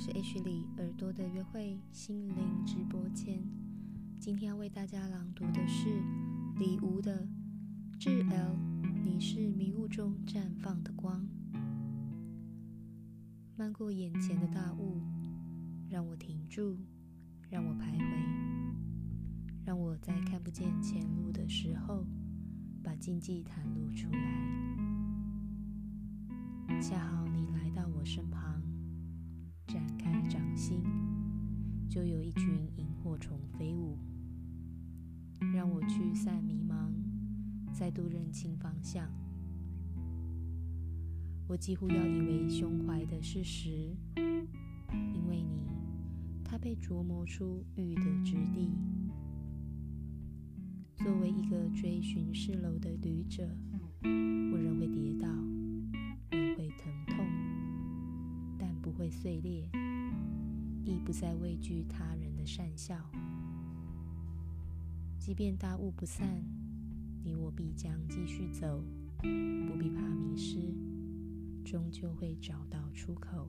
是 H 里耳朵的约会心灵直播间。今天要为大家朗读的是李吴的《致 L》，你是迷雾中绽放的光。漫过眼前的大雾，让我停住，让我徘徊，让我在看不见前路的时候，把禁忌袒露出来。恰好就有一群萤火虫飞舞，让我驱散迷茫，再度认清方向。我几乎要以为胸怀的是石，因为你，它被琢磨出玉的质地。作为一个追寻四楼的旅者，我仍会跌倒。会疼痛，但不会碎裂，亦不再畏惧他人的善笑。即便大雾不散，你我必将继续走，不必怕迷失，终究会找到出口。